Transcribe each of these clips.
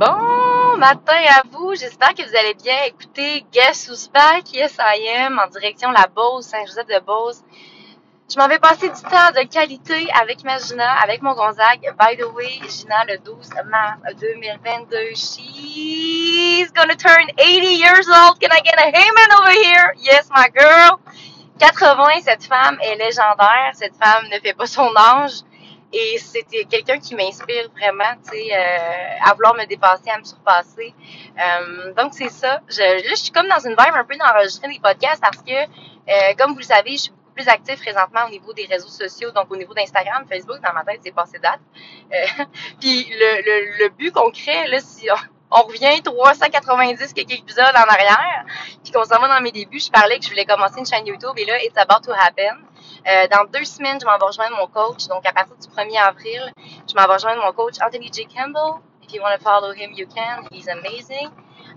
Bon matin à vous, j'espère que vous allez bien. Écoutez, Guess Who's Back, Yes I Am, en direction la Beauce, Saint-Joseph de Beauce. Je m'en vais passer du temps de qualité avec ma Gina, avec mon Gonzague. By the way, Gina, le 12 mars 2022, she's gonna turn 80 years old. Can I get a amen over here? Yes, my girl. 80, cette femme est légendaire. Cette femme ne fait pas son âge. Et c'était quelqu'un qui m'inspire vraiment, tu sais, euh, à vouloir me dépasser, à me surpasser. Euh, donc c'est ça. Je, là, je suis comme dans une vibe un peu d'enregistrer des podcasts parce que, euh, comme vous le savez, je suis beaucoup plus active présentement au niveau des réseaux sociaux, donc au niveau d'Instagram, Facebook. Dans ma tête, c'est passé date. Euh, puis le, le, le, but concret, là, si on, on revient 390 quelques épisodes en arrière, puis qu'on s'en va dans mes débuts, je parlais que je voulais commencer une chaîne YouTube et là, it's about to happen. Euh, dans deux semaines, je m'en vais rejoindre mon coach. Donc, à partir du 1er avril, je m'en vais rejoindre mon coach Anthony J. Campbell. If you want to follow him, you can. He's amazing.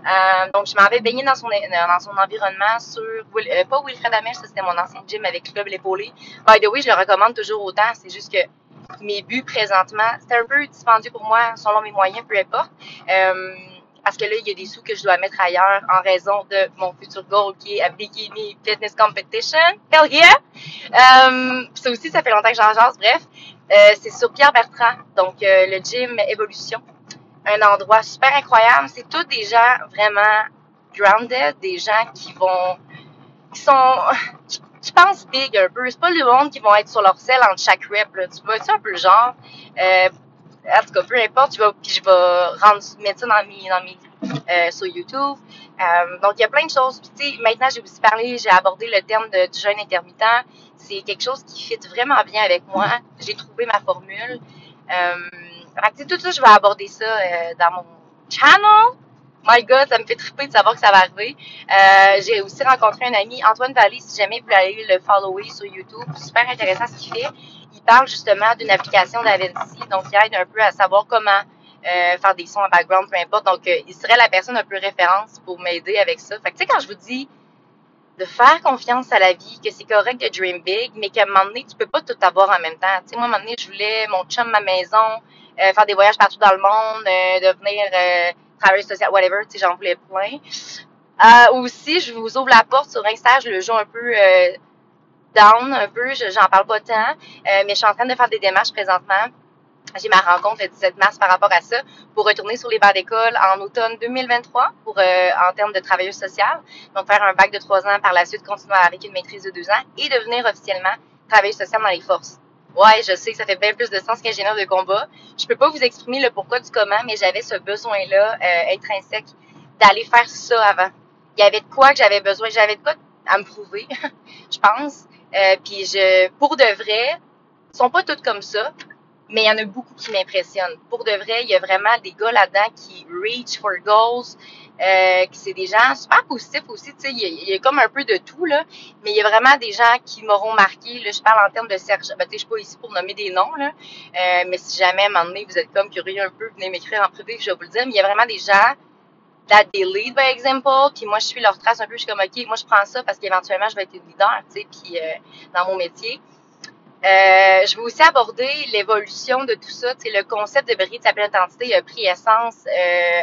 Euh, donc, je m'en vais baigner dans son, dans son environnement sur, euh, pas Wilfred Amel, c'était mon ancien gym avec Club L'Épaulé. By the way, je le recommande toujours autant. C'est juste que mes buts présentement, c'est un peu dispendieux pour moi, selon mes moyens, peu importe. Euh, parce que là, il y a des sous que je dois mettre ailleurs en raison de mon futur goal qui est à Bikini Fitness Competition. Hell yeah! Euh, ça aussi, ça fait longtemps que j'en jase. Bref, euh, c'est sur Pierre Bertrand, donc euh, le gym Evolution. Un endroit super incroyable. C'est tous des gens vraiment grounded, des gens qui vont, qui sont, qui, qui pensent big un peu. C'est pas le monde qui vont être sur leur selle entre chaque rep. Tu vois, c'est un peu le genre. En tout cas, peu importe, je vais, puis je vais rendre, mettre ça dans mes, dans mes euh, sur YouTube. Euh, donc, il y a plein de choses. Puis, maintenant, j'ai aussi parlé, j'ai abordé le terme du jeûne intermittent. C'est quelque chose qui fit vraiment bien avec moi. J'ai trouvé ma formule. Euh, fait tout ça, je vais aborder ça euh, dans mon channel. My God, ça me fait triper de savoir que ça va arriver. J'ai aussi rencontré un ami, Antoine Vallée, si jamais vous voulez aller le follower sur YouTube. Super intéressant ce qu'il fait. Parle justement d'une application d'Avency, donc il aide un peu à savoir comment euh, faire des sons en background, peu importe. Donc, euh, il serait la personne un peu référence pour m'aider avec ça. Fait que, tu sais, quand je vous dis de faire confiance à la vie, que c'est correct de dream big, mais qu'à un moment donné, tu peux pas tout avoir en même temps. Tu sais, moi, à un moment donné, je voulais mon chum, ma maison, euh, faire des voyages partout dans le monde, devenir travailleuse sociale, whatever, tu sais, j'en voulais plein. Aussi, je vous ouvre la porte sur Insta, je le joue un peu down, un peu, j'en parle pas tant, euh, mais je suis en train de faire des démarches présentement. J'ai ma rencontre le 17 mars par rapport à ça pour retourner sur les bancs d'école en automne 2023 pour euh, en termes de travailleuse sociale. Donc faire un bac de trois ans par la suite, continuer avec une maîtrise de deux ans et devenir officiellement travailleuse sociale dans les forces. Ouais, je sais que ça fait bien plus de sens qu'ingénieur de combat. Je peux pas vous exprimer le pourquoi du comment, mais j'avais ce besoin-là euh, intrinsèque d'aller faire ça avant. Il y avait de quoi que j'avais besoin, j'avais de quoi à me prouver, je pense. Euh, puis je, pour de vrai, ils sont pas toutes comme ça, mais il y en a beaucoup qui m'impressionnent. Pour de vrai, il y a vraiment des gars là-dedans qui reach for goals, euh, qui c'est des gens super positifs aussi, tu sais, il, y a comme un peu de tout, là, mais il y a vraiment des gens qui m'auront marqué, je parle en termes de Serge, ben, tu suis pas ici pour nommer des noms, euh, mais si jamais, à un moment donné, vous êtes comme curieux un peu, venez m'écrire en privé, je vais vous le dire, mais il y a vraiment des gens that they lead by example, puis moi, je suis leur trace un peu, je suis comme, OK, moi, je prends ça parce qu'éventuellement, je vais être leader, tu sais, puis euh, dans mon métier. Euh, je vais aussi aborder l'évolution de tout ça. Tu le concept de Berry de sa pleine identité a pris essence euh,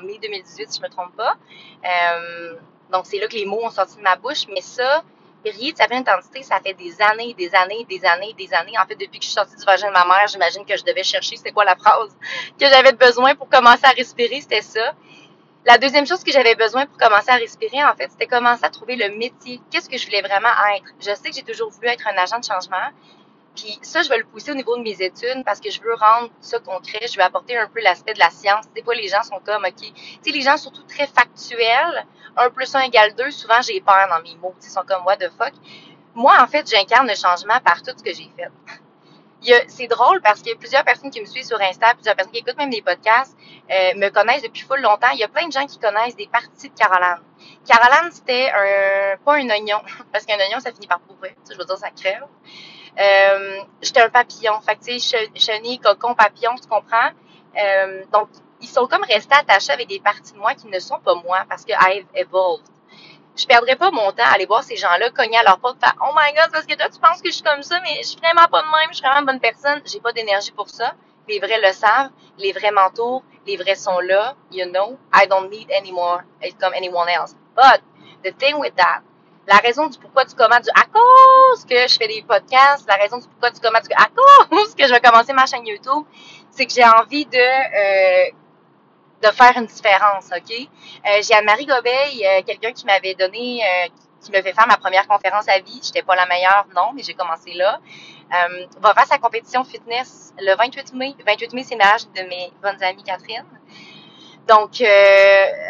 en mai 2018, si je me trompe pas. Euh, donc, c'est là que les mots ont sorti de ma bouche. Mais ça, Berry de sa pleine identité, ça fait des années, des années, des années, des années. En fait, depuis que je suis sortie du vagin de ma mère, j'imagine que je devais chercher c'était quoi la phrase que j'avais besoin pour commencer à respirer, c'était ça. La deuxième chose que j'avais besoin pour commencer à respirer, en fait, c'était commencer à trouver le métier. Qu'est-ce que je voulais vraiment être? Je sais que j'ai toujours voulu être un agent de changement. Puis ça, je vais le pousser au niveau de mes études parce que je veux rendre ça concret. Je veux apporter un peu l'aspect de la science. Des fois, les gens sont comme, OK. Tu sais, les gens surtout très factuels. Un plus un égale deux. Souvent, j'ai peur dans mes mots. Ils sont comme, what the fuck? Moi, en fait, j'incarne le changement par tout ce que j'ai fait. C'est drôle parce a plusieurs personnes qui me suivent sur Insta, plusieurs personnes qui écoutent même des podcasts, euh, me connaissent depuis full longtemps. Il y a plein de gens qui connaissent des parties de Caroline. Caroline, c'était un, pas un oignon, parce qu'un oignon, ça finit par pourrir. Je veux dire, ça crève. Euh, j'étais un papillon. Fait que, tu sais, chenille, cocon, papillon, tu comprends? Euh, donc, ils sont comme restés attachés avec des parties de moi qui ne sont pas moi parce que I've evolved. Je perdrais pas mon temps à aller voir ces gens-là cogner à leur porte, faire Oh my god, parce que toi tu penses que je suis comme ça, mais je suis vraiment pas de même, je suis vraiment une bonne personne, j'ai pas d'énergie pour ça. Les vrais le savent. Les vrais m'entourent. Les vrais sont là. You know, I don't need anymore comme anyone else. But the thing with that, la raison du pourquoi du comment du à cause que je fais des podcasts, la raison du pourquoi du comment du à cause que je vais commencer ma chaîne YouTube, c'est que j'ai envie de euh, de faire une différence, ok? Euh, j'ai Anne-Marie Gobeil, euh, quelqu'un qui m'avait donné, euh, qui me fait faire ma première conférence à vie. J'étais pas la meilleure, non, mais j'ai commencé là. Va faire sa compétition fitness le 28 mai. Le 28 mai, c'est l'âge de mes bonnes amies Catherine. Donc,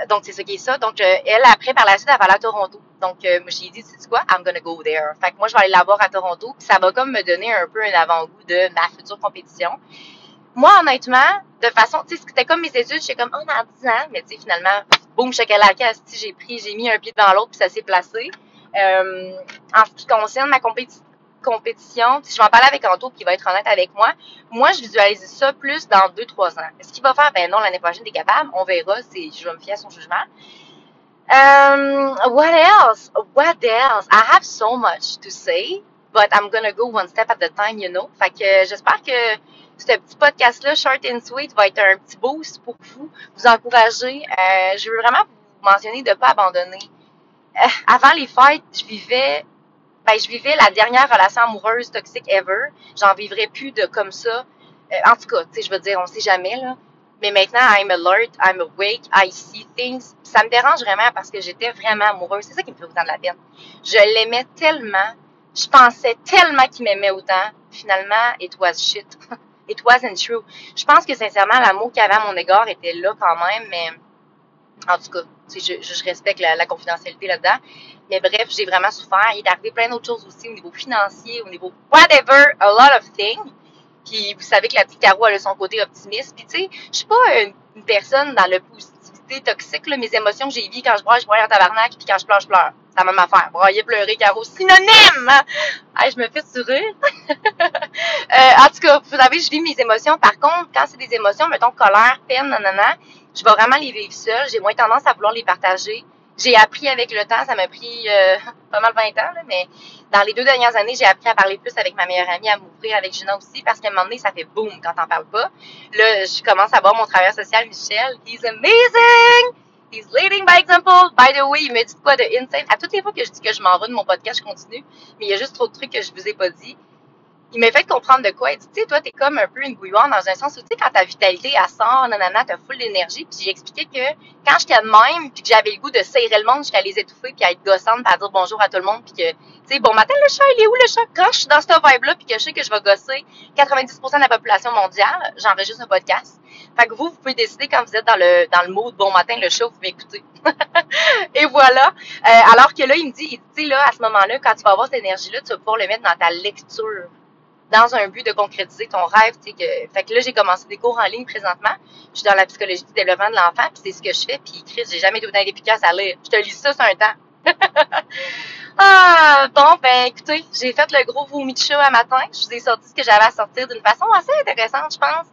donc c'est ça qui est ça. Donc, elle, après, par la suite, elle va aller à Toronto. Donc, euh, j'ai dit, tu sais quoi, I'm gonna go there. Fait que moi, je vais aller la voir à Toronto. Puis ça va comme me donner un peu un avant-goût de ma future compétition. Moi, honnêtement, de façon, tu sais, c'était comme mes études, j'étais comme, oh, dans 10 ans, mais tu sais, finalement, boum, chocolat si j'ai pris, j'ai mis un pied devant l'autre, puis ça s'est placé. Euh, en ce qui concerne ma compétition, compétition, je vais en parler avec Anto qui va être honnête avec moi. Moi, je visualise ça plus dans 2-3 ans. Est-ce qu'il va faire? Ben non, l'année prochaine, t'es capable. On verra. Je vais me fier à son jugement. Um, what else? What else? I have so much to say, but I'm gonna go one step at a time, you know. Fait que j'espère que ce petit podcast-là, short and sweet, va être un petit boost pour vous, vous encourager. Euh, je veux vraiment vous mentionner de ne pas abandonner. Euh, avant les fêtes, je vivais ben, je vivais la dernière relation amoureuse toxique ever. J'en vivrais plus de comme ça. Euh, en tout cas, tu sais, je veux dire, on sait jamais, là. Mais maintenant, I'm alert, I'm awake, I see things. Ça me dérange vraiment parce que j'étais vraiment amoureuse. C'est ça qui me fait autant de la peine. Je l'aimais tellement. Je pensais tellement qu'il m'aimait autant. Finalement, it was shit. it wasn't true. Je pense que sincèrement, l'amour qu'il avait à mon égard était là quand même, mais en tout cas, je, je, respecte la, la confidentialité là-dedans. Mais bref, j'ai vraiment souffert. Il est arrivé plein d'autres choses aussi au niveau financier, au niveau whatever, a lot of things. Puis vous savez que la petite Caro, a son côté optimiste. Puis tu sais, je suis pas une, personne dans le positivité toxique. Là. Mes émotions, j'ai vu quand je broie, je broie en tabarnak. Puis quand je pleure, je pleure. La même affaire. Broyer, pleurer, Caro, synonyme! Hey, je me fais sourire. euh, en tout cas, vous savez, je vis mes émotions. Par contre, quand c'est des émotions, mettons colère, peine, nanana, je vais vraiment les vivre seule. J'ai moins tendance à vouloir les partager. J'ai appris avec le temps, ça m'a pris euh, pas mal 20 ans, mais dans les deux dernières années, j'ai appris à parler plus avec ma meilleure amie, à m'ouvrir avec Gina aussi, parce qu'à un moment donné, ça fait boum quand t'en parles pas. Là, je commence à voir mon travailleur social, Michel. He's amazing! He's leading by example. By the way, il me dit quoi de insane? À toutes les fois que je dis que je m'en vais de mon podcast, je continue, mais il y a juste trop de trucs que je vous ai pas dit il m'a fait comprendre de quoi. Il dit, tu sais, toi, t'es comme un peu une bouilloire dans un sens où, tu sais, quand ta vitalité, elle sort, nanana, t'as full d'énergie. Puis j'ai expliqué que quand j'étais de même, puis que j'avais le goût de serrer le monde jusqu'à les étouffer, puis à être gossante, puis à dire bonjour à tout le monde, puis que, tu sais, bon matin, le chat, il est où le chat? Quand je suis dans cette vibe-là, puis que je sais que je vais gosser 90% de la population mondiale, j'enregistre un podcast. Fait que vous, vous pouvez décider quand vous êtes dans le dans le mode bon matin, le chat, vous m'écoutez. Et voilà. Euh, alors que là, il me dit, tu sais, là, à ce moment-là, quand tu vas avoir cette énergie-là, tu vas pouvoir le mettre dans ta lecture dans un but de concrétiser ton rêve. Que, fait que là, j'ai commencé des cours en ligne présentement. Je suis dans la psychologie du développement de l'enfant, puis c'est ce que je fais. Puis Chris, j'ai jamais été efficace à lire. Je te lis ça sur un temps. ah, bon, ben écoutez, j'ai fait le gros vomi de chat à matin. Je vous ai sorti ce que j'avais à sortir d'une façon assez intéressante, je pense.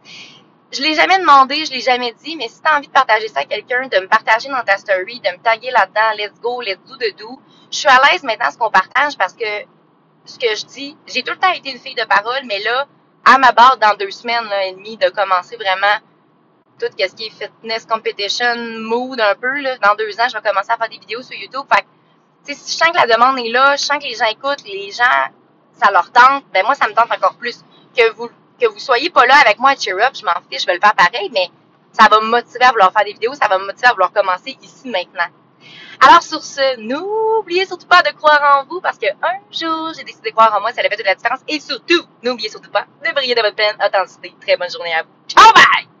Je l'ai jamais demandé, je l'ai jamais dit, mais si tu as envie de partager ça à quelqu'un, de me partager dans ta story, de me taguer là-dedans, let's go, let's do de do, je suis à l'aise maintenant ce qu'on partage parce que ce que je dis. J'ai tout le temps été une fille de parole, mais là, à ma barre, dans deux semaines et demie, de commencer vraiment tout ce qui est fitness competition, mood un peu, là, dans deux ans, je vais commencer à faire des vidéos sur YouTube. Fait que, si je sens que la demande est là, je sens que les gens écoutent, les gens, ça leur tente, ben moi, ça me tente encore plus. Que vous, que vous soyez pas là avec moi à Cheer Up, je m'en fiche, je vais le faire pareil, mais ça va me motiver à vouloir faire des vidéos, ça va me motiver à vouloir commencer ici maintenant. Alors sur ce, n'oubliez surtout pas de croire en vous parce que un jour, j'ai décidé de croire en moi, ça avait fait de la différence. Et surtout, n'oubliez surtout pas de briller de votre pleine authenticité. Très bonne journée à vous. Ciao, bye!